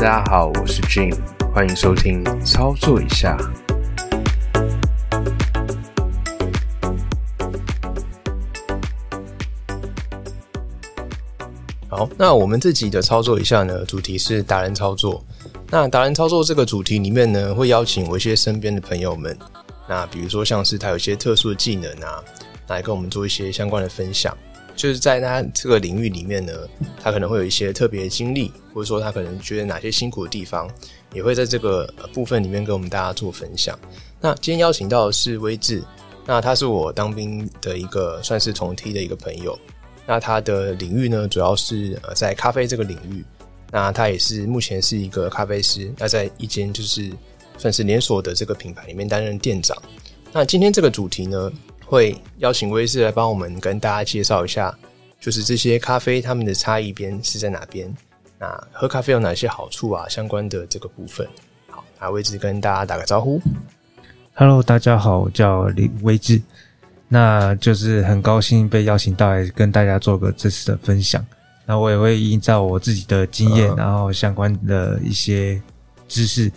大家好，我是 Jim，欢迎收听操作一下。好，那我们这集的操作一下呢，主题是达人操作。那达人操作这个主题里面呢，会邀请我一些身边的朋友们，那比如说像是他有一些特殊的技能啊，来跟我们做一些相关的分享。就是在他这个领域里面呢，他可能会有一些特别的经历，或者说他可能觉得哪些辛苦的地方，也会在这个部分里面跟我们大家做分享。那今天邀请到的是威志，那他是我当兵的一个算是同梯的一个朋友。那他的领域呢，主要是呃在咖啡这个领域。那他也是目前是一个咖啡师，那在一间就是算是连锁的这个品牌里面担任店长。那今天这个主题呢？会邀请威士来帮我们跟大家介绍一下，就是这些咖啡它们的差异边是在哪边？那喝咖啡有哪些好处啊？相关的这个部分，好，那威志跟大家打个招呼。Hello，大家好，我叫李威志，那就是很高兴被邀请到来跟大家做个这次的分享。那我也会依照我自己的经验，然后相关的一些知识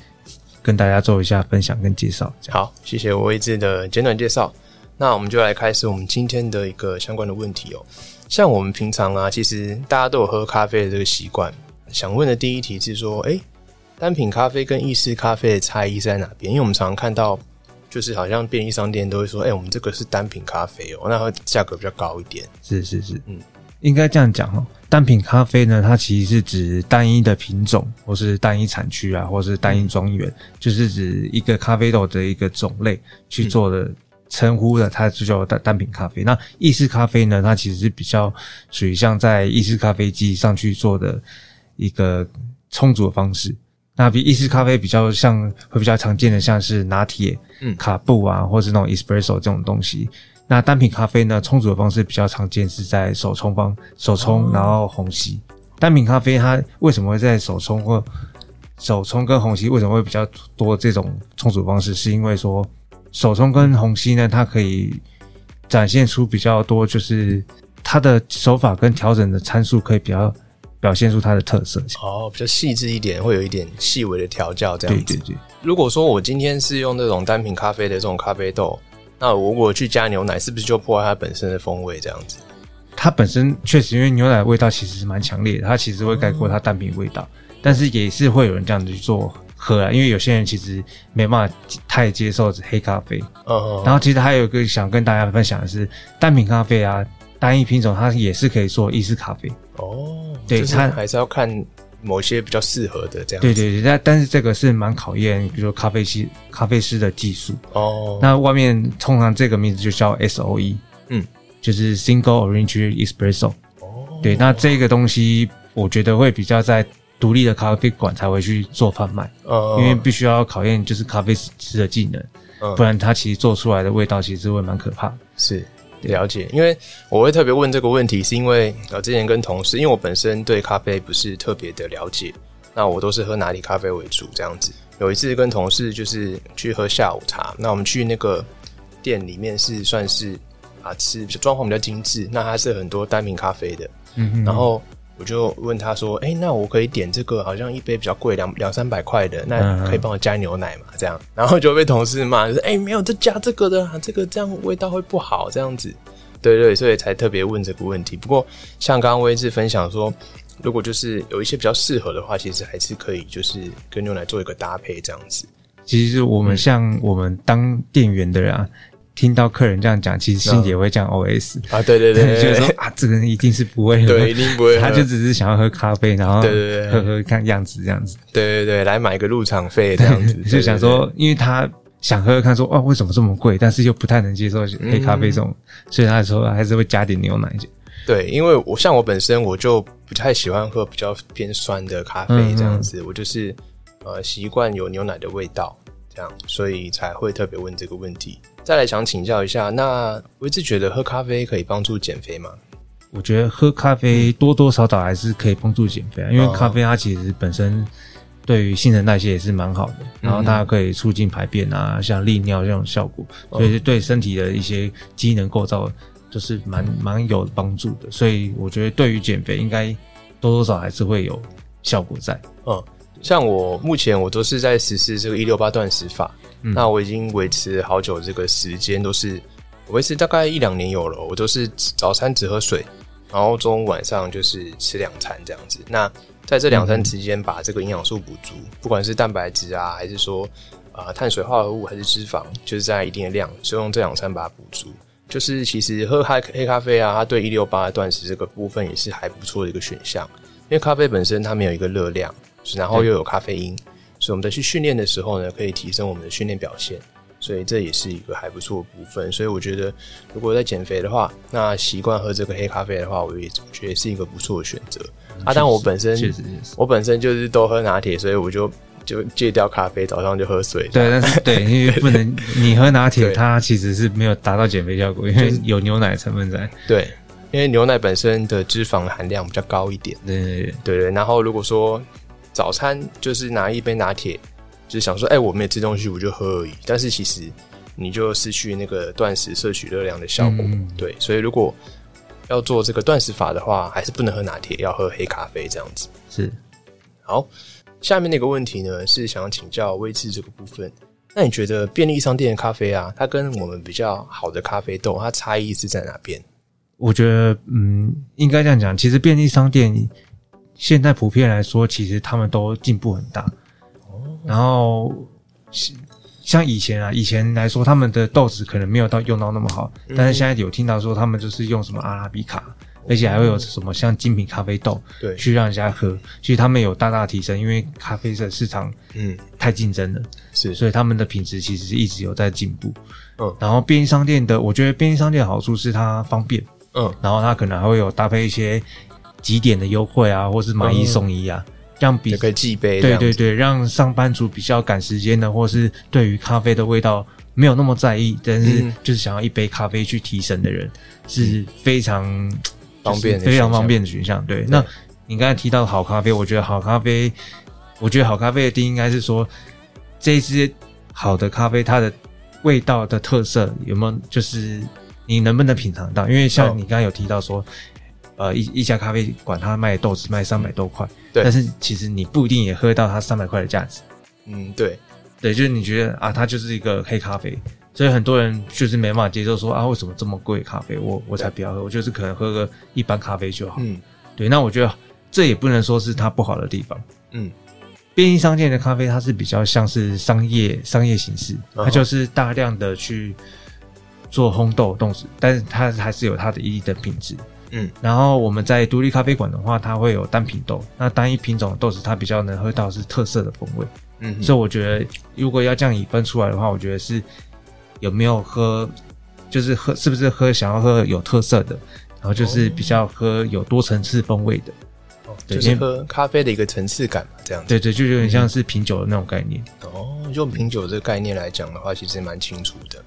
跟大家做一下分享跟介绍。好，谢谢我威志的简短介绍。那我们就来开始我们今天的一个相关的问题哦。像我们平常啊，其实大家都有喝咖啡的这个习惯。想问的第一题是说，哎，单品咖啡跟意式咖啡的差异在哪边？因为我们常常看到，就是好像便利商店都会说，哎，我们这个是单品咖啡哦，那会价格比较高一点。是是是，嗯，应该这样讲哦。单品咖啡呢，它其实是指单一的品种，或是单一产区啊，或是单一庄园，就是指一个咖啡豆的一个种类去做的。称呼的它就叫单单品咖啡。那意式咖啡呢？它其实是比较属于像在意式咖啡机上去做的一个充足的方式。那比意式咖啡比较像会比较常见的，像是拿铁、嗯、卡布啊，或是那种 espresso 这种东西。那单品咖啡呢，充足的方式比较常见是在手冲方手冲，然后虹吸。单品咖啡它为什么会在手冲或手冲跟虹吸为什么会比较多这种充足方式？是因为说。手冲跟虹吸呢，它可以展现出比较多，就是它的手法跟调整的参数可以比较表现出它的特色。哦，比较细致一点，会有一点细微的调教这样子。对对对。如果说我今天是用那种单品咖啡的这种咖啡豆，那我如果去加牛奶，是不是就破坏它本身的风味这样子？它本身确实，因为牛奶味道其实是蛮强烈的，它其实会盖过它单品味道，但是也是会有人这样子去做。喝啊，因为有些人其实没办法太接受黑咖啡。哦。然后其实还有一个想跟大家分享的是，单品咖啡啊，单一品种它也是可以做意式咖啡。哦。对，它还是要看某些比较适合的这样。对对对，但但是这个是蛮考验，比如说咖啡师咖啡师的技术。哦。那外面通常这个名字就叫 S O E，嗯，就是 Single Orange Espresso。哦。对，那这个东西我觉得会比较在。独立的咖啡馆才会去做贩卖，因为必须要考验就是咖啡师的技能，不然他其实做出来的味道其实会蛮可怕。是了解，因为我会特别问这个问题，是因为呃之前跟同事，因为我本身对咖啡不是特别的了解，那我都是喝拿铁咖啡为主这样子。有一次跟同事就是去喝下午茶，那我们去那个店里面是算是啊吃装潢比较精致，那它是很多单品咖啡的，嗯然后。我就问他说：“哎，那我可以点这个，好像一杯比较贵，两两三百块的，那可以帮我加牛奶嘛？这样，然后就被同事骂，说：哎，没有这加这个的，这个这样味道会不好，这样子。对对，所以才特别问这个问题。不过，像刚刚威志分享说，如果就是有一些比较适合的话，其实还是可以，就是跟牛奶做一个搭配，这样子。其实我们像我们当店员的人啊。”听到客人这样讲，其实心里也会这样 OS 啊，对对对，就是说啊，这个人一定是不会，对，一定不会，他就只是想要喝咖啡，然后对对对，喝喝看样子这样子，对对对，来买个入场费这样子，就想说，因为他想喝喝看说，哦，为什么这么贵？但是又不太能接受黑咖啡这种，所以他说还是会加点牛奶。对，因为我像我本身我就不太喜欢喝比较偏酸的咖啡这样子，我就是呃习惯有牛奶的味道这样，所以才会特别问这个问题。再来想请教一下，那我一直觉得喝咖啡可以帮助减肥吗？我觉得喝咖啡多多少少还是可以帮助减肥啊，因为咖啡它其实本身对于新陈代谢也是蛮好的，然后它可以促进排便啊，像利尿这种效果，所以对身体的一些机能构造就是蛮蛮有帮助的。所以我觉得对于减肥应该多多少还是会有效果在。嗯，像我目前我都是在实施这个一六八断食法，那我已经维持好久这个时间，都是维持大概一两年有了。我都是早餐只喝水，然后中午晚上就是吃两餐这样子。那在这两餐之间，把这个营养素补足，不管是蛋白质啊，还是说啊碳水化合物，还是脂肪，就是在一定的量，就用这两餐把它补足。就是其实喝黑黑咖啡啊，它对一六八断食这个部分也是还不错的一个选项，因为咖啡本身它没有一个热量。然后又有咖啡因，所以我们在去训练的时候呢，可以提升我们的训练表现，所以这也是一个还不错的部分。所以我觉得，如果在减肥的话，那习惯喝这个黑咖啡的话，我也觉得是一个不错的选择。啊，但我本身我本身就是都喝拿铁，所以我就就戒掉咖啡，早上就喝水。对，但是 对，因为不能你喝拿铁，它其实是没有达到减肥效果，因为有牛奶成分在。对，因为牛奶本身的脂肪含量比较高一点。对对对。然后如果说早餐就是拿一杯拿铁，就是想说，哎，我没有吃东西，我就喝而已。但是其实你就失去那个断食摄取热量的效果。对，所以如果要做这个断食法的话，还是不能喝拿铁，要喝黑咖啡这样子。是。好，下面那个问题呢，是想要请教微智这个部分。那你觉得便利商店的咖啡啊，它跟我们比较好的咖啡豆，它差异是在哪边？我觉得，嗯，应该这样讲，其实便利商店。现在普遍来说，其实他们都进步很大。哦，然后像以前啊，以前来说，他们的豆子可能没有到用到那么好，但是现在有听到说，他们就是用什么阿拉比卡，而且还会有什么像精品咖啡豆，对，去让人家喝。其实他们有大大提升，因为咖啡的市场嗯太竞争了，是，所以他们的品质其实是一直有在进步。嗯，然后便利商店的，我觉得便利商店的好处是它方便，嗯，然后它可能还会有搭配一些。几点的优惠啊，或是买一送一啊，这样比可以寄杯。对对对，让上班族比较赶时间的，或是对于咖啡的味道没有那么在意，但是就是想要一杯咖啡去提神的人，是非常方便、非常方便的选项。对，那你刚才提到好咖啡，我觉得好咖啡，我觉得好咖啡的定义应该是说，这支好的咖啡它的味道的特色有没有，就是你能不能品尝到？因为像你刚刚有提到说。呃，一一家咖啡馆，它卖豆子卖三百多块，对，但是其实你不一定也喝到它三百块的价值。嗯，对，对，就是你觉得啊，它就是一个黑咖啡，所以很多人就是没办法接受说啊，为什么这么贵咖啡，我我才不要喝，我就是可能喝个一般咖啡就好。嗯，对，那我觉得这也不能说是它不好的地方。嗯，便利商店的咖啡它是比较像是商业商业形式，它就是大量的去做烘豆动子，但是它还是有它的一定的品质。嗯，然后我们在独立咖啡馆的话，它会有单品豆，那单一品种的豆子，它比较能喝到是特色的风味。嗯，所以我觉得如果要这样以分出来的话，我觉得是有没有喝，就是喝是不是喝想要喝有特色的，然后就是比较喝有多层次风味的。哦，就是喝咖啡的一个层次感嘛，这样。对对，就有点像是品酒的那种概念。哦，用品酒这个概念来讲的话，其实蛮清楚的。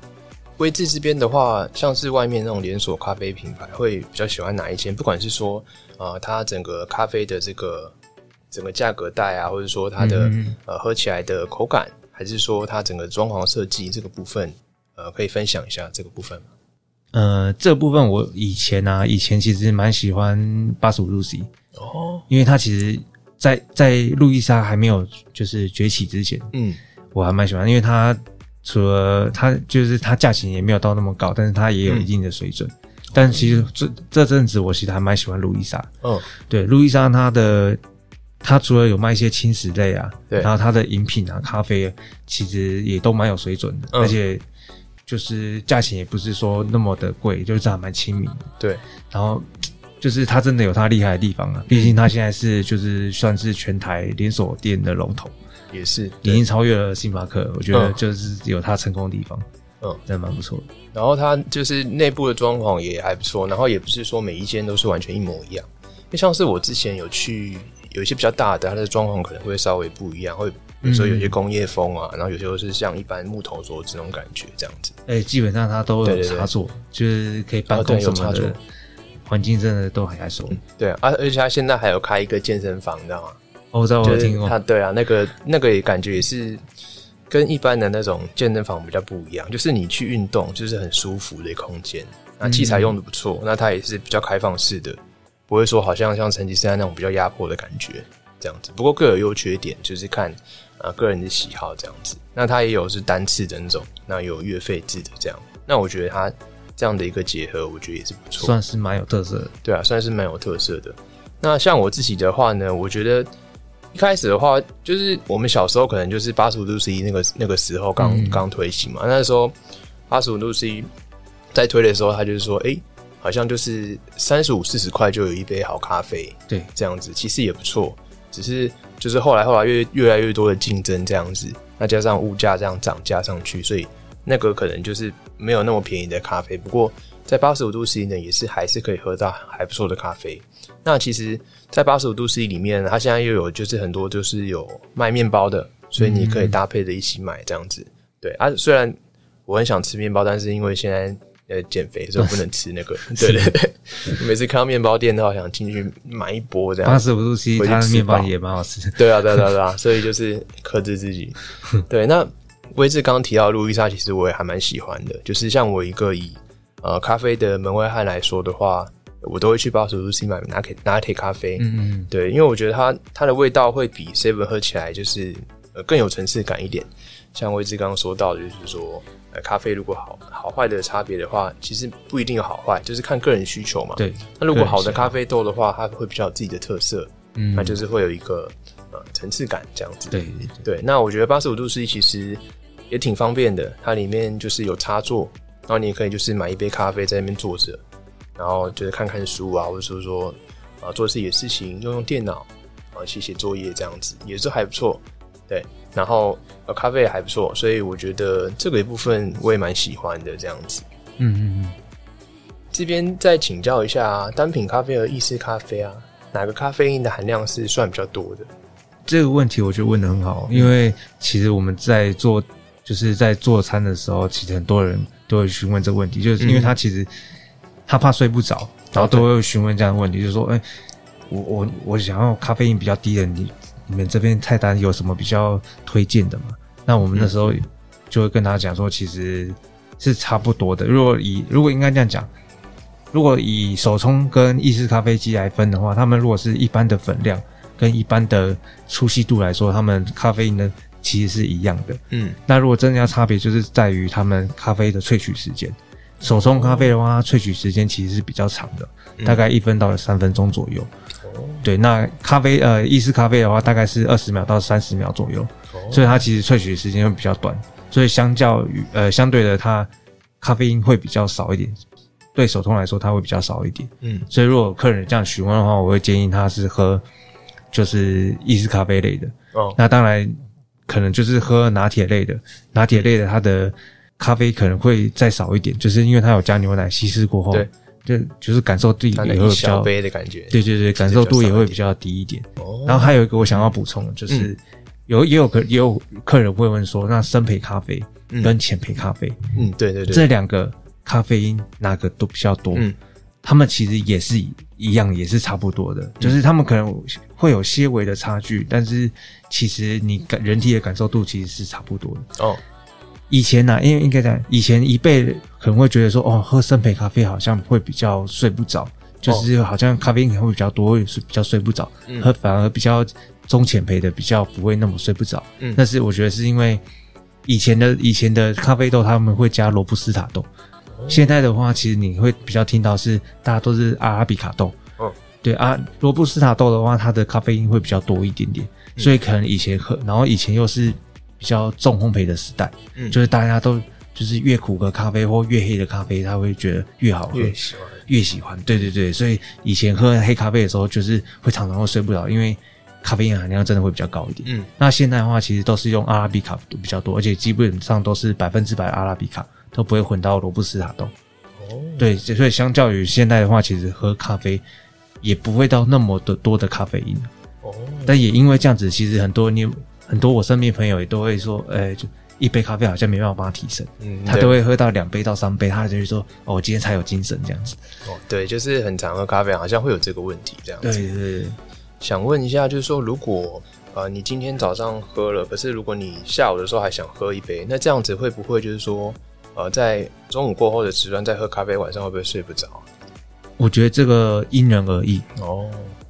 威志这边的话，像是外面那种连锁咖啡品牌，会比较喜欢哪一间？不管是说，呃，它整个咖啡的这个整个价格带啊，或者说它的呃喝起来的口感，还是说它整个装潢设计这个部分，呃，可以分享一下这个部分吗？呃，这部分我以前啊，以前其实蛮喜欢八十五路 C 哦，因为它其实，在在路易莎还没有就是崛起之前，嗯，我还蛮喜欢，因为它。除了它，就是它价钱也没有到那么高，但是它也有一定的水准。但其实这这阵子，我其实还蛮喜欢路易莎。嗯，对，路易莎它的它除了有卖一些轻食类啊，对，然后它的饮品啊、咖啡其实也都蛮有水准的，而且就是价钱也不是说那么的贵，就是还蛮亲民。对，然后就是它真的有它厉害的地方啊，毕竟它现在是就是算是全台连锁店的龙头。也是已经超越了星巴克，我觉得就是有它成功的地方，嗯，真的蛮不错的。然后它就是内部的装潢也还不错，然后也不是说每一间都是完全一模一样。就像是我之前有去有一些比较大的，它的装潢可能会稍微不一样，会比如说有些工业风啊，然后有时候是像一般木头桌子那种感觉这样子。哎，基本上它都有插座，就是可以办公什么的，环境真的都还还手。对啊，而且它现在还有开一个健身房，你知道吗？我知道，我听过。他对啊，那个那个也感觉也是跟一般的那种健身房比较不一样，就是你去运动就是很舒服的空间，那器材用的不错，那它也是比较开放式的，不会说好像像成吉思汗那种比较压迫的感觉。这样子。不过各有优缺点，就是看啊个人的喜好这样子。那它也有是单次的那种，那有月费制的这样。那我觉得它这样的一个结合，我觉得也是不错，算是蛮有特色的。对啊，算是蛮有特色的。那像我自己的话呢，我觉得一开始的话，就是我们小时候可能就是八十五度 C 那个那个时候刚刚推行嘛，那时候八十五度 C 在推的时候，他就是说，哎。好像就是三十五四十块就有一杯好咖啡，对，这样子其实也不错。只是就是后来后来越越来越多的竞争这样子，那加上物价这样涨价上去，所以那个可能就是没有那么便宜的咖啡。不过在八十五度 C 呢，也是还是可以喝到还不错的咖啡。那其实，在八十五度 C 里面，它现在又有就是很多就是有卖面包的，所以你可以搭配着一起买这样子。对啊，虽然我很想吃面包，但是因为现在。呃，减肥所以不能吃那个，对 对对。每次看到面包店的话，想进去买一波这样。八十五度 C，它的面包也蛮好吃。对啊，对啊，对啊，所以就是克制自己。对，那威志刚刚提到路易莎，其实我也还蛮喜欢的。就是像我一个以呃咖啡的门外汉来说的话，我都会去八十五度 C 买拿铁拿铁咖啡。嗯嗯。对，因为我觉得它它的味道会比 Seven 喝起来就是呃更有层次感一点。像威志刚刚说到，的，就是说。咖啡如果好好坏的差别的话，其实不一定有好坏，就是看个人需求嘛。对。那如果好的咖啡豆的话，它会比较有自己的特色，嗯，那就是会有一个呃层次感这样子。对对。那我觉得八十五度 C 其实也挺方便的，它里面就是有插座，然后你也可以就是买一杯咖啡在那边坐着，然后就是看看书啊，或者说说啊做自己的事情，用用电脑啊写写作业这样子，也是还不错。对。然后呃，咖啡也还不错，所以我觉得这个一部分我也蛮喜欢的这样子。嗯嗯嗯。这边再请教一下，单品咖啡和意式咖啡啊，哪个咖啡因的含量是算比较多的？这个问题我觉得问的很好，因为其实我们在做就是在做餐的时候，其实很多人都会询问这个问题，就是因为他其实他怕睡不着，然后都会询问这样的问题，就是说，哎，我我我想要咖啡因比较低的你。你们这边菜单有什么比较推荐的吗？那我们那时候就会跟他讲说，其实是差不多的。如果以如果应该这样讲，如果以手冲跟意式咖啡机来分的话，他们如果是一般的粉量跟一般的粗细度来说，他们咖啡因呢其实是一样的。嗯，那如果真的要差别，就是在于他们咖啡的萃取时间。手冲咖啡的话，它萃取时间其实是比较长的，大概一分到三分钟左右。对，那咖啡呃意式咖啡的话，大概是二十秒到三十秒左右，所以它其实萃取时间会比较短，所以相较于呃相对的，它咖啡因会比较少一点。对手冲来说，它会比较少一点。嗯，所以如果客人这样询问的话，我会建议他是喝就是意式咖啡类的。哦，那当然可能就是喝拿铁类的，拿铁类的它的咖啡可能会再少一点，就是因为它有加牛奶稀释过后。对。就就是感受度也会比较杯的感觉，对对对，感受度也会比较低一点。然后还有一个我想要补充的，就是有也有客也有客人会问说，那深焙咖啡跟浅焙咖啡，嗯，对对对，这两个咖啡因哪个都比较多？嗯，他们其实也是一样，也是差不多的，就是他们可能会有些微的差距，但是其实你感人体的感受度其实是差不多的。哦。以前呢，因为应该讲，以前一辈可能会觉得说，哦，喝深焙咖啡好像会比较睡不着，就是好像咖啡因可能会比较多，是比较睡不着。喝反而比较中浅焙的比较不会那么睡不着。嗯，但是我觉得是因为以前的以前的咖啡豆他们会加罗布斯塔豆，现在的话其实你会比较听到是大家都是阿拉比卡豆。嗯，对啊，罗布斯塔豆的话，它的咖啡因会比较多一点点，所以可能以前喝，然后以前又是。比较重烘焙的时代，嗯，就是大家都就是越苦的咖啡或越黑的咖啡，他会觉得越好喝，越喜欢，越喜欢。对对对，所以以前喝黑咖啡的时候，就是会常常会睡不着，因为咖啡因含量真的会比较高一点。嗯，那现在的话，其实都是用阿拉比卡比较多，而且基本上都是百分之百阿拉比卡，都不会混到罗布斯塔豆。哦，对，所以相较于现在的话，其实喝咖啡也不会到那么的多的咖啡因。哦，但也因为这样子，其实很多你。很多我身边朋友也都会说，哎，就一杯咖啡好像没办法帮他提神，嗯，他都会喝到两杯到三杯，他就会说，哦，我今天才有精神这样子。哦，对，就是很常喝咖啡，好像会有这个问题这样子。对对对。想问一下，就是说，如果呃你今天早上喝了，可是如果你下午的时候还想喝一杯，那这样子会不会就是说，呃，在中午过后的时段再喝咖啡，晚上会不会睡不着？我觉得这个因人而异哦。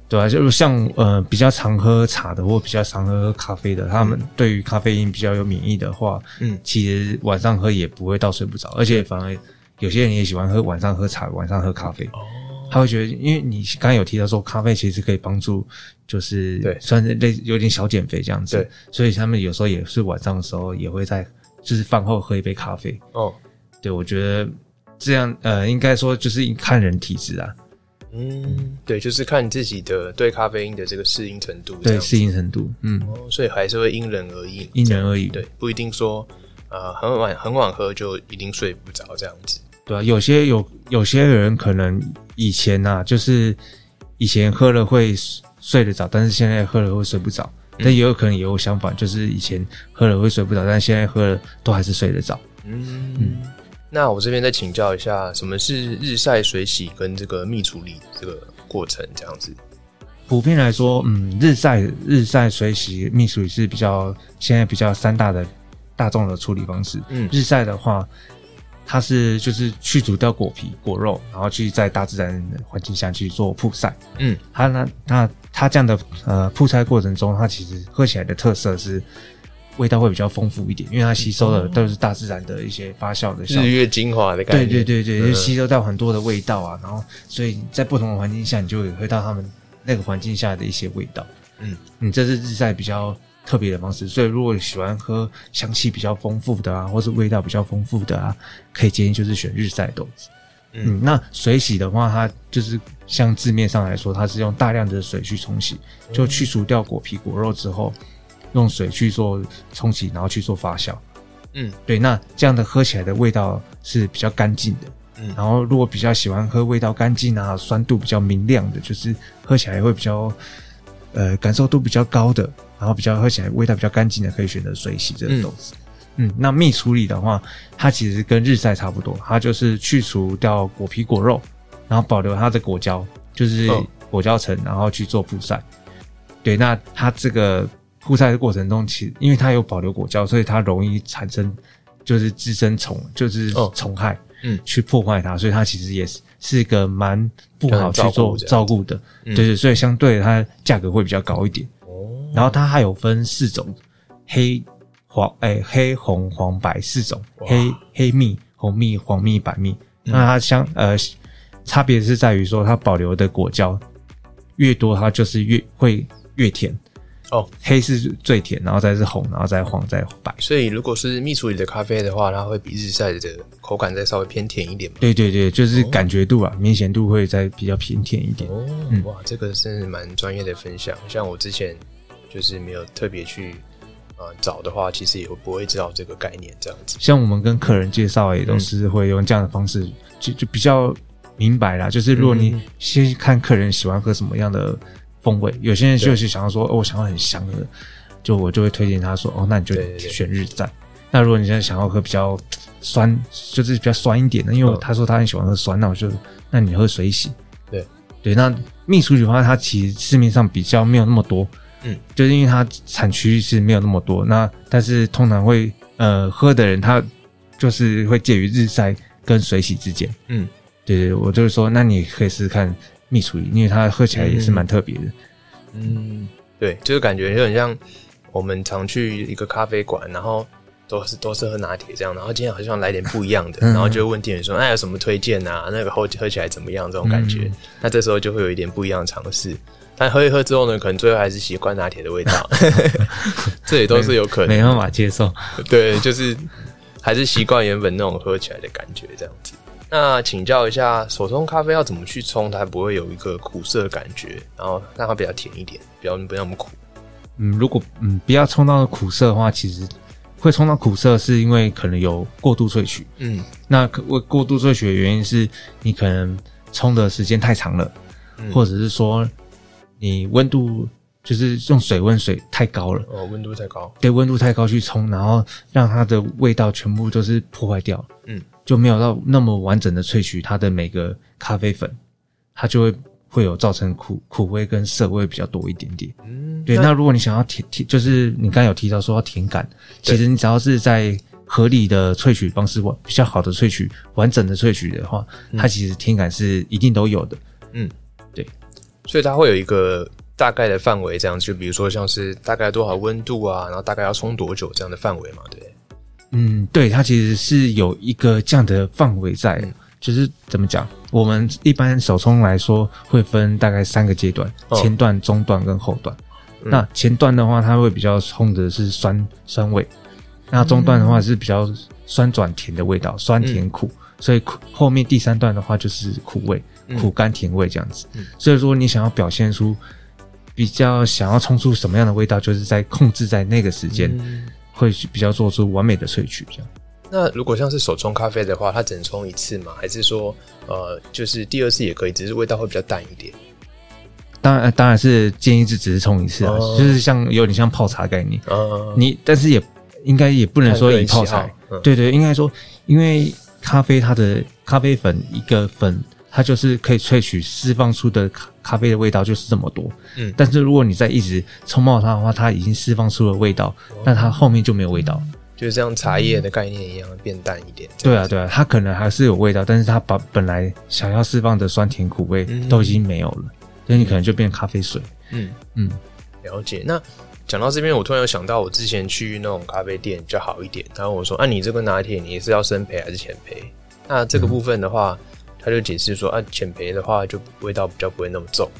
对啊，就是像呃比较常喝茶的或比较常喝咖啡的，他们对于咖啡因比较有免疫的话，嗯其实晚上喝也不会到睡不着，而且反而有些人也喜欢喝晚上喝茶，晚上喝咖啡。哦，他会觉得，因为你刚刚有提到说咖啡其实可以帮助，就是对算是类有点小减肥这样子，对，所以他们有时候也是晚上的时候也会在就是饭后喝一杯咖啡。哦，对我觉得这样呃，应该说就是看人体质啊，嗯，对，就是看你自己的对咖啡因的这个适应程度，这对适应程度，嗯，哦，所以还是会因人而异，因人而异，对，不一定说呃很晚很晚喝就一定睡不着这样子。对啊，有些有有些人可能以前呐、就是以前喝了会睡得着，但是现在喝了会睡不着。但也有可能也有相反，就是以前喝了会睡不着，但现在喝了都还是睡得着。嗯，那我这边再请教一下，什么是日晒水洗跟这个蜜处理这个过程这样子？普遍来说，嗯，日晒、日晒水洗、蜜处理是比较现在比较三大的大众的处理方式。嗯日晒的话，它是就是去除掉果皮、果肉，然后去在大自然的环境下去做曝晒。嗯，它那那它这样的呃曝晒过程中，它其实喝起来的特色是味道会比较丰富一点，因为它吸收的都是大自然的一些发酵的。日月精华的感觉对。对对对，嗯就吸收到很多的味道啊，然后所以在不同的环境下，你就会喝到他们那个环境下的一些味道。嗯，嗯，这是日晒比较特别的方式。所以如果喜欢喝香气比较丰富的啊，或是味道比较丰富的啊，可以建议就是选日晒豆子。嗯嗯，那水洗的话，它就是像字面上来说，它是用大量的水去冲洗，就去除掉果皮果肉之后，用水去做冲洗，然后去做发酵。嗯对，那这样的喝起来的味道是比较干净的。嗯然后如果比较喜欢喝味道干净啊、酸度比较明亮的，就是喝起来会比较呃感受度比较高的，然后比较喝起来味道比较干净的，可以选择水洗这个豆子。嗯。那蜜处理的话，它其实跟日晒差不多，它就是去除掉果皮果肉，然后保留它的果胶，就是哦。果胶层，然后去做曝晒。对，那它这个曝晒的过程中，其实因为它有保留果胶，所以它容易产生就是滋生虫，就是哦。虫害，嗯。去破坏它，所以它其实也是是一个蛮不好去做照顾的，嗯。对对，所以相对它价格会比较高一点。哦，然后它还有分四种，黑黄哎、黑红黄白四种，黑黑蜜、红蜜、黄蜜、白蜜。嗯那它相呃差别是在于说它保留的果胶越多，它就是越会越甜。哦，黑是最甜，然后再是红，然后再黄，再白。所以如果是蜜处理的咖啡的话，它会比日晒的口感再稍微偏甜一点嘛？对对对，就是感觉度啊，明显度会再比较偏甜一点。哦，嗯哇，这个真是蛮专业的分享。像我之前就是没有特别去呃找的话，其实也会不会知道这个概念这样子。像我们跟客人介绍也都是会用这样的方式，就就比较明白啦。就是如果你嗯先看客人喜欢喝什么样的风味，有些人就是想要说，哦，我想要很香的，就我就会推荐他说，哦，那你就选日晒。那如果你现在想要喝比较酸，就是比较酸一点的，因为嗯他说他很喜欢喝酸，那我就那你喝水洗。对对，那蜜薯酒的话，它其实市面上比较没有那么多，嗯，就是因为它产区是没有那么多，那但是通常会呃喝的人他就是会介于日晒跟水洗之间。嗯，对对，我就是说，那你可以试试看蜜处理，因为它喝起来也是蛮特别的。嗯，对，就是感觉有点像我们常去一个咖啡馆，然后都是都是喝拿铁这样，然后今天好像来点不一样的，嗯然后就会问店员说：“哎，有什么推荐啊？那个喝喝起来怎么样？”这种感觉，嗯那这时候就会有一点不一样的尝试。但喝一喝之后呢，可能最后还是习惯拿铁的味道，这也都是有可能的。没办法接受。对，就是还是习惯原本那种喝起来的感觉这样子。那请教一下，手冲咖啡要怎么去冲，它不会有一个苦涩的感觉，然后让它比较甜一点，不要不要那么苦。嗯，如果嗯不要冲到苦涩的话，其实会冲到苦涩，是因为可能有过度萃取。嗯那可过过度萃取的原因是你可能冲的时间太长了，嗯或者是说你温度就是用水温水太高了，哦，温度太高。对温度太高去冲，然后让它的味道全部都是破坏掉，嗯，就没有到那么完整的萃取它的每个咖啡粉，它就会会有造成苦苦味跟涩味比较多一点点。嗯，对，那如果你想要甜甜，就是你刚才有提到说要甜感，其实你只要是在合理的萃取方式，比较好的萃取、完整的萃取的话，它其实甜感是一定都有的。所以它会有一个大概的范围，这样就比如说像是大概多少温度啊，然后大概要冲多久这样的范围嘛，对？嗯，对，它其实是有一个这样的范围在，就是怎么讲？我们一般手冲来说会分大概三个阶段：哦前段、中段跟后段。嗯那前段的话，它会比较冲的是酸酸味；那中段的话是比较酸转甜的味道，酸甜苦。所以苦后面第三段的话就是苦味，嗯苦甘甜味这样子。嗯所以说你想要表现出比较想要冲出什么样的味道，就是在控制在那个时间，嗯会比较做出完美的萃取这样。那如果像是手冲咖啡的话，它只能冲一次吗？还是说呃，就是第二次也可以，只是味道会比较淡一点？当然，当然是建议是只是冲一次啊，哦就是像有点像泡茶概念。啊，你但是也应该也不能说以泡茶对对，应该说，因为咖啡它的咖啡粉一个粉，它就是可以萃取释放出的咖咖啡的味道就是这么多。嗯但是如果你再一直冲泡它的话，它已经释放出了味道，哦那它后面就没有味道。就是像茶叶的概念一样，变淡一点。对啊，对啊，它可能还是有味道，但是它把本来想要释放的酸甜苦味嗯都已经没有了，所以你可能就变咖啡水。嗯，嗯，了解。那讲到这边，我突然有想到，我之前去那种咖啡店比较好一点，然后我说：“啊，你这个拿铁你是要生焙还是浅焙？”那这个部分的话，他就解释说：“啊，浅焙的话就味道比较不会那么重，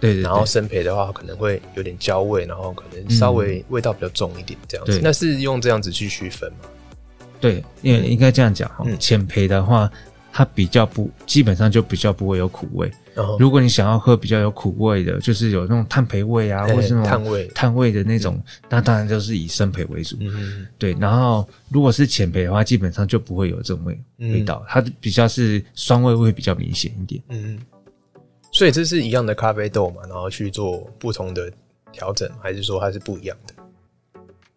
对对对。然后深焙的话可能会有点焦味，然后可能稍微味道比较重一点这样子。对那是用这样子去区分吗？对，因为应该这样讲哈嗯，浅焙的话，它比较不，基本上就比较不会有苦味。如果你想要喝比较有苦味的，就是有那种炭焙味啊，哎或是那种炭味，炭味的那种，那当然就是以生焙为主。嗯，对，然后如果是浅焙的话，基本上就不会有这种味嗯味道，它比较是酸味会比较明显一点。嗯，所以这是一样的咖啡豆嘛，然后去做不同的调整，还是说它是不一样的？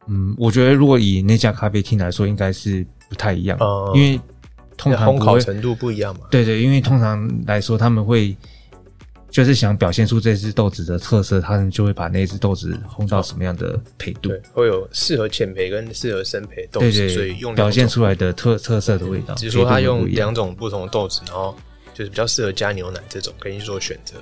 嗯，我觉得如果以那家咖啡厅来说，应该是不太一样，哦因为通常烘。烤程度不一样嘛？对对，因为通常来说他们会就是想表现出这只豆子的特色，他们就会把那只豆子烘到什么样的配度，对，会有适合浅培跟适合深培豆子，对对，所以用表现出，出来的特特色的味道。只是说它用两种不同的豆子，然后就是比较适合加牛奶这种，可以做选择。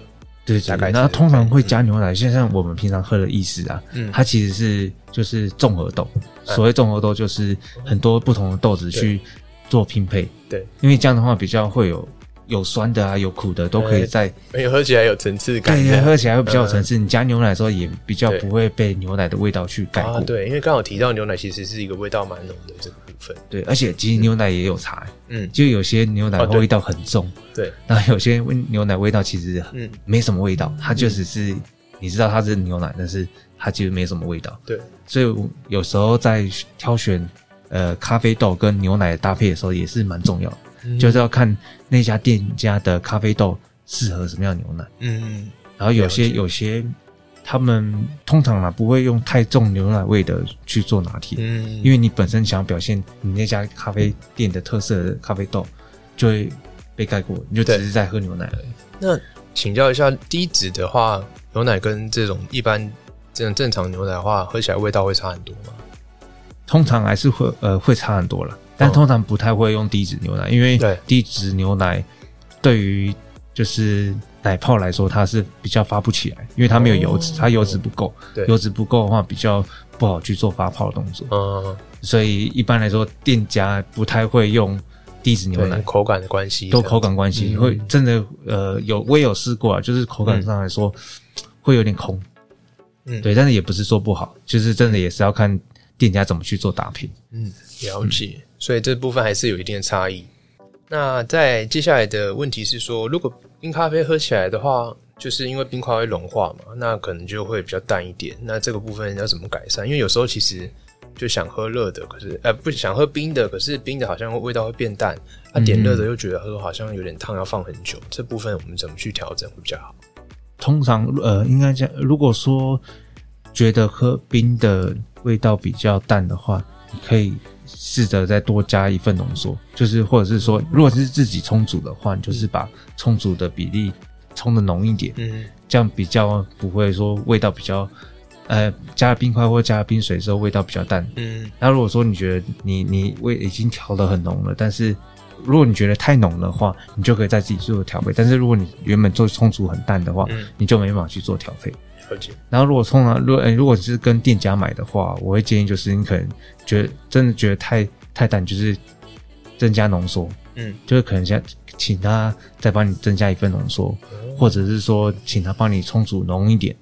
对对对，大概那通常会加牛奶，就像我们平常喝的意式啊，嗯它其实是就是综合豆。嗯所谓综合豆，就是很多不同的豆子去做拼配。对，因为这样的话比较会有有酸的啊，有苦的，都可以在因为喝起来有层次感对，喝起来会比较有层次。你加牛奶的时候也比较不会被牛奶的味道去盖过。，对，因为刚好提到牛奶其实是一个味道蛮浓的这个部分。对，而且其实牛奶也有差，嗯，就有些牛奶味道很重，对，然后有些牛奶味道其实嗯，没什么味道，它就只是你知道它是牛奶，但是它其实没什么味道。对，所以有时候在挑选呃咖啡豆跟牛奶搭配的时候也是蛮重要的，嗯就是要看那家店家的咖啡豆适合什么样的牛奶。嗯，然后有些有些他们通常啊不会用太重牛奶味的去做拿铁，嗯，因为你本身想要表现你那家咖啡店的特色的咖啡豆，就会被盖过，你就只对是在喝牛奶而已。那请教一下，低脂的话，牛奶跟这种一般这种正常牛奶的话，喝起来味道会差很多吗？通常还是会呃会差很多了，但哦通常不太会用低脂牛奶，因为对。低脂牛奶对于就是奶泡来说，它是比较发不起来，因为它没有油脂，哦。它油脂不够，对。油脂不够的话比较不好去做发泡的动作，嗯，所以一般来说店家不太会用低脂牛，奶。口感的关系，都口感关系，嗯。会真的呃有我也有试过啊，就是口感上来说、会有点空，嗯。对，但是也不是说不好，就是真的也是要看店家怎么去做搭配。嗯，了解。所以这部分还是有一定的差异。那在接下来的问题是说，如果冰咖啡喝起来的话，就是因为冰块会融化嘛，那可能就会比较淡一点。那这个部分要怎么改善？因为有时候其实就想喝热的，可是呃不想喝冰的，可是冰的好像味道会变淡，啊点热的又觉得喝好像有点烫，要放很久。这部分我们怎么去调整会比较好？通常呃，应该讲，如果说觉得喝冰的味道比较淡的话，你可以试着再多加一份浓缩，就是或者是说，如果是自己冲煮的话，你就是把冲煮的比例冲的浓一点，嗯这样比较不会说味道比较，呃，加了冰块或加了冰水之后味道比较淡。嗯那如果说你觉得你你味已经调的很浓了，但是如果你觉得太浓的话，你就可以再自己做调配。但是如果你原本做充足很淡的话，嗯你就没办法去做调配。了解，然后如果通常如果、呃如果是跟店家买的话，我会建议就是你可能觉得真的觉得太太淡，就是增加浓缩，嗯，就是可能先请他再帮你增加一份浓缩，或者是说请他帮你冲煮浓一点。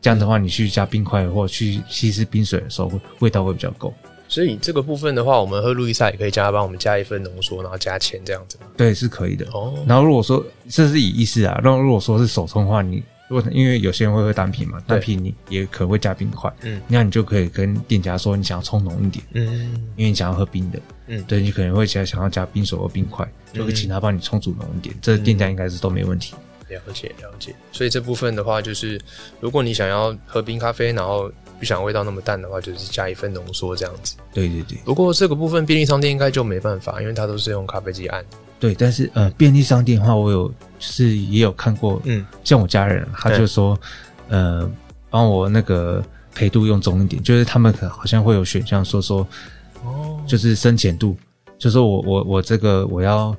这样的话，你去加冰块或去稀释冰水的时候，味道会比较够。所以这个部分的话，我们喝路易莎也可以叫他帮我们加一份浓缩，然后加钱这样子吗。对，是可以的。哦，然后如果说这是以意思啊，那如果说是手冲的话，你如果因为有些人会喝单品嘛，单品你也可能会加冰块，嗯那你就可以跟店家说你想要冲浓一点，嗯因为你想要喝冰的，嗯，对你可能会想想要加冰水或冰块，就会请他帮你冲煮浓一点，这店家应该是都没问题。了解了解。所以这部分的话，就是如果你想要喝冰咖啡，然后不想味道那么淡的话，就是加一份浓缩这样子。对对对不过这个部分便利商店应该就没办法，因为它都是用咖啡机按。对，但是呃，便利商店的话，我有就是也有看过，嗯，像我家人他就说，呃，帮我那个陪度用重一点，就是他们可好像会有选项说说，哦，就是深浅度，就说我我我这个我要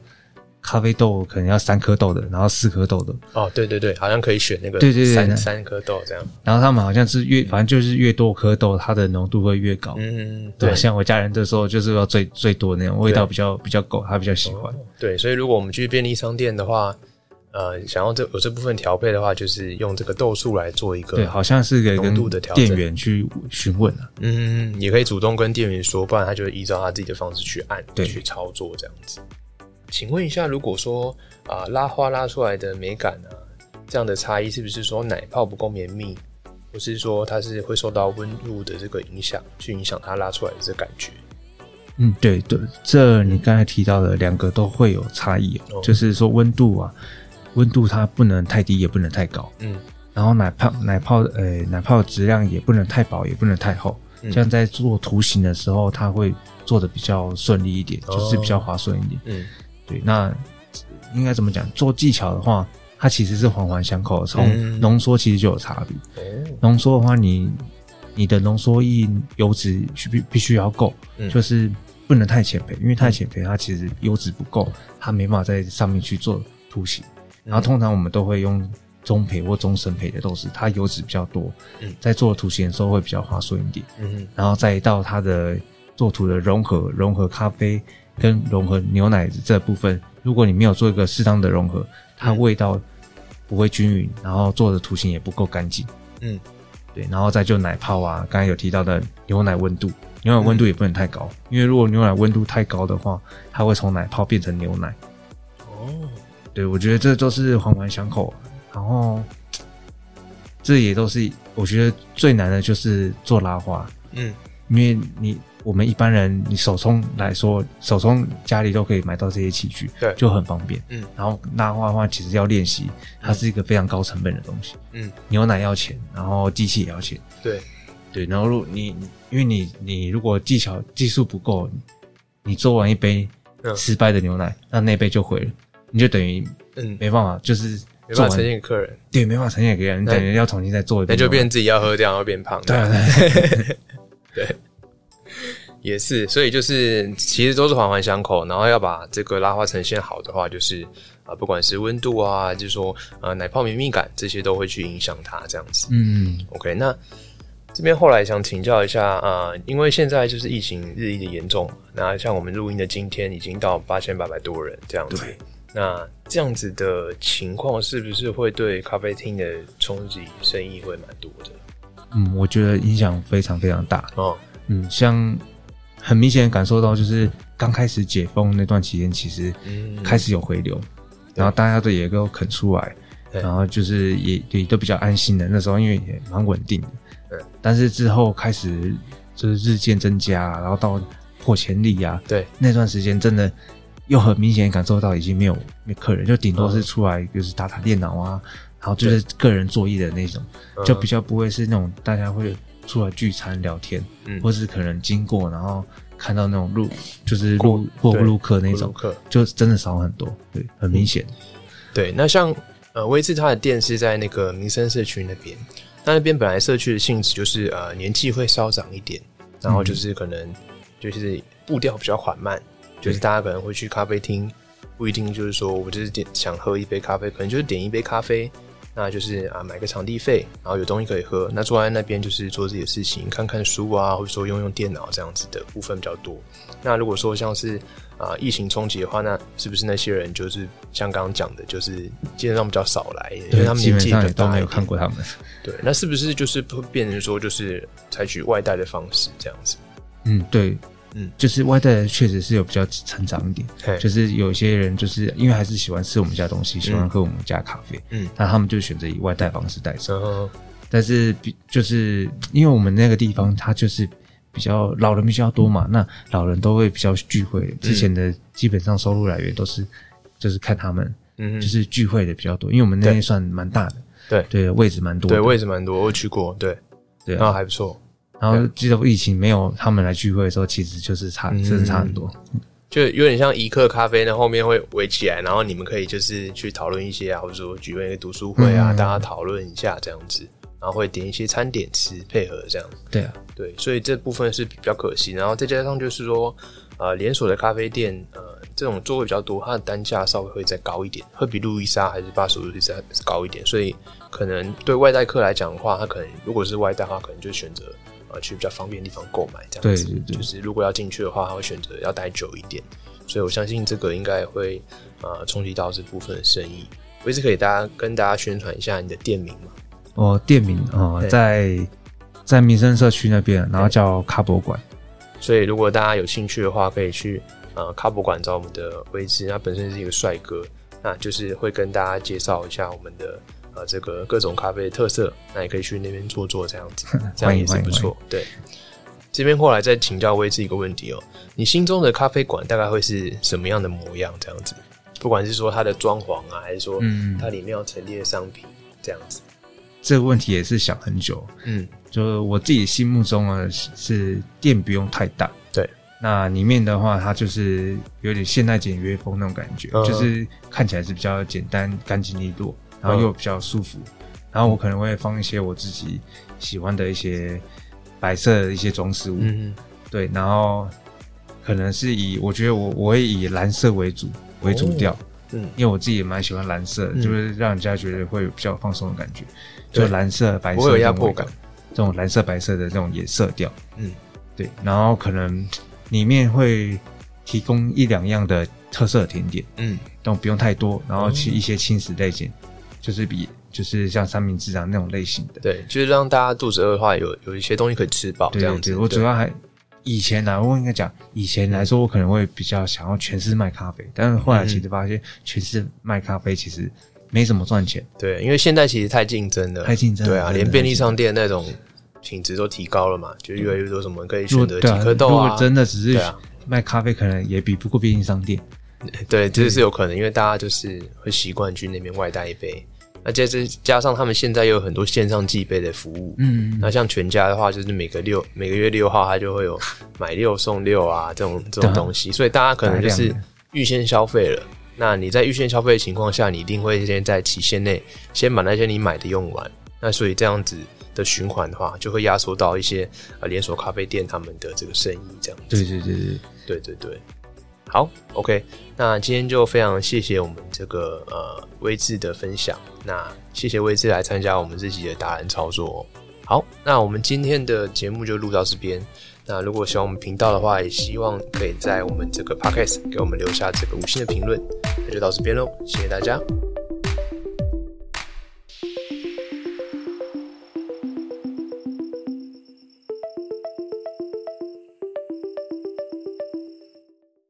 咖啡豆可能要三颗豆的，然后四颗豆的，哦，对对对，好像可以选那个对对对三对三颗豆这样。然后他们好像是越反正就是越多颗豆，它的浓度会越高。嗯，对，对。像我家人这时候就是要最最多那种味道比较比较够，他比较喜欢。对，所以如果我们去便利商店的话，呃，想要这有这部分调配的话，就是用这个豆数来做一个对，好像是给浓跟度的调整店员去询问啊。嗯，也可以主动跟店员说，不然他就会依照他自己的方式去按、对去操作这样子。请问一下，如果说啊、拉花拉出来的美感啊，这样的差异是不是说奶泡不够绵密，或是说它是会受到温度的这个影响，去影响它拉出来的这感觉？嗯，对对，这你刚才提到的两个都会有差异、就是说温度啊，温度它不能太低，也不能太高。嗯然后奶泡奶泡呃奶泡的质量也不能太薄，也不能太厚，嗯这样在做图形的时候，它会做的比较顺利一点，哦就是比较滑顺一点。嗯对，那应该怎么讲？做技巧的话，它其实是环环相扣的，从嗯浓缩其实就有差别。哦浓缩的话，你你的浓缩液油脂需必必须要够，嗯就是不能太浅焙，因为太浅焙它其实油脂不够，它没办法在上面去做图形。然后通常我们都会用中培或中深培的豆子，它油脂比较多，嗯在做图形的时候会比较滑顺一点。嗯然后再到它的做图的融合，融合咖啡跟融合牛奶这部分，如果你没有做一个适当的融合，它味道不会均匀，然后做的图形也不够干净。嗯，对，然后再就奶泡啊，刚才有提到的牛奶温度，牛奶温度也不能太高，因为如果牛奶温度太高的话，它会从奶泡变成牛奶。哦，对，我觉得这都是环环相扣，然后这也都是我觉得最难的就是做拉花，嗯因为你我们一般人，你手冲来说，手冲家里都可以买到这些器具，对。就很方便。嗯，然后拉花的话，其实要练习，它是一个非常高成本的东西。嗯，牛奶要钱，然后机器也要钱。对，对，然后如你你因为你你如果技巧技术不够，你做完一杯嗯。失败的牛奶，那那杯就毁了，你就等于嗯，没办法，就是没办法呈做完现给客人，对没办法呈现给人，你那等于要重新再做一杯牛奶，那就变自己要喝掉，然后变胖。对啊。对。也是，所以就是其实都是环环相扣，然后要把这个拉花呈现好的话，就是啊、不管是温度啊，就是说呃奶泡绵密感这些都会去影响它这样子。嗯 OK，那这边后来想请教一下啊、呃因为现在就是疫情日益的严重，那像我们录音的今天已经到八千八百多人这样子，那这样子的情况是不是会对咖啡厅的冲击生意会蛮多的？嗯，我觉得影响非常非常大。哦，嗯，像很明显地感受到，就是刚开始解封那段期间，其实嗯。开始有回流，然后大家都也都肯出来，然后就是也也都比较安心的。那时候因为也蛮稳定的，对。但是之后开始就是日渐增加，然后到破千例啊，对，那段时间真的又很明显感受到已经没有没有客人，就顶多是出来就是打打电脑啊，然后就是个人作业的那种，嗯。就比较不会是那种大家会出来聚餐聊天，嗯。或是可能经过然后看到那种路就是过路过对路客那种，布鲁克就真的少很多，对，很明显。对，那像呃威志他的店是在那个民生社区那边，那那边本来社区的性质就是呃年纪会稍长一点，然后就是可能就是步调比较缓慢，就是大家可能会去咖啡厅，不一定就是说我就是点想喝一杯咖啡，可能就是点一杯咖啡，那就是啊买个场地费，然后有东西可以喝，那坐在那边就是做自己的事情，看看书啊，或者说用用电脑这样子的部分比较多。那如果说像是啊疫情冲击的话，那是不是那些人就是像刚刚讲的，就是基本上比较少来，因为他们基年纪本上都比较大没有看过他们。对，那是不是就是会变成说，就是采取外带的方式这样子？嗯，对，嗯。就是外带确实是有比较成长一点，对就是有些人就是因为还是喜欢吃我们家东西，喜欢喝我们家咖啡，嗯。那他们就选择以外带方式带走。嗯。但是比就是因为我们那个地方，它就是比较老人比较多嘛，那老人都会比较聚会，之前的基本上收入来源都是就是看他们，嗯，就是聚会的比较多，因为我们那边算蛮大的，对。对，位置蛮多，对位置蛮多，我有去过，对，对啊。然后还不错。然后记得疫情没有他们来聚会的时候，其实就是差嗯真的差很多。就有点像一克咖啡，那后面会围起来，然后你们可以就是去讨论一些啊，或者说举办一个读书会啊，嗯大家讨论一下这样子，然后会点一些餐点吃配合这样。对啊，对，所以这部分是比较可惜。然后再加上就是说，呃，连锁的咖啡店，呃，这种座位比较多，它的单价稍微会再高一点，会比路易莎还是巴蜀路易莎高一点。所以可能对外带客来讲的话，他可能如果是外带的话，可能就选择呃去比较方便的地方购买这样子。对对对就是如果要进去的话，他会选择要待久一点。所以我相信这个应该会呃冲击到这部分的生意。我也是可以大家跟大家宣传一下你的店名嘛。哦，店名哦，在在民生社区那边，然后叫卡博馆。所以如果大家有兴趣的话，可以去呃卡博馆找我们的威志，他本身是一个帅哥，那就是会跟大家介绍一下我们的呃这个各种咖啡的特色，那也可以去那边坐坐这样子，这样也是不错。对，这边后来再请教威志一个问题哦，你心中的咖啡馆大概会是什么样的模样？这样子，不管是说它的装潢啊，还是说嗯它里面要陈列的商品这样子。这个问题也是想很久，嗯就是我自己心目中呢是是店不用太大，对，那里面的话它就是有点现代简约风那种感觉，嗯就是看起来是比较简单、干净利落，然后又比较舒服。然后我可能会放一些我自己喜欢的一些白色的一些装饰物，嗯。对，然后可能是以我觉得我我会以蓝色为主为主调，嗯因为我自己也蛮喜欢蓝色，嗯。就是让人家觉得会有比较放松的感觉，就蓝色、白色我有压迫感，这种蓝色、白色的这种颜色调，嗯。对，然后可能里面会提供一两样的特色甜点，嗯。但不用太多，然后哦。去一些轻食类型，就是比就是像三明治啊那种类型的，对，就是让大家肚子饿的话，有有一些东西可以吃饱这样子。我主要还以前呢、我应该讲以前来说，我可能会比较想要全是卖咖啡，但是后来其实发现全是卖咖啡其实没怎么赚钱，对，因为现在其实太竞争了，太竞争了对啊，连便利商店那种品质都提高了嘛，就越来越多什么可以选择几颗豆啊果，真的只是卖咖啡，可能也比不过便利商店。对，这是有可能，因为大家就是会习惯去那边外带一杯，那接着加上他们现在又有很多线上寄杯的服务，嗯，那像全家的话，就是每个六每个月六号，它就会有 买六送六啊这种这种东西，所以大家可能就是预先消费了。那你在预先消费的情况下，你一定会先在期限内先把那些你买的用完。那所以这样子的循环的话，就会压缩到一些呃连锁咖啡店他们的这个生意这样子。对对对对，对对对，好，OK，那今天就非常谢谢我们这个呃威志的分享，那谢谢威志来参加我们这集的达人操作、好，那我们今天的节目就录到这边。那如果喜欢我们频道的话，也希望可以在我们这个 Podcast 给我们留下这个五星的评论。那就到这边喽，谢谢大家，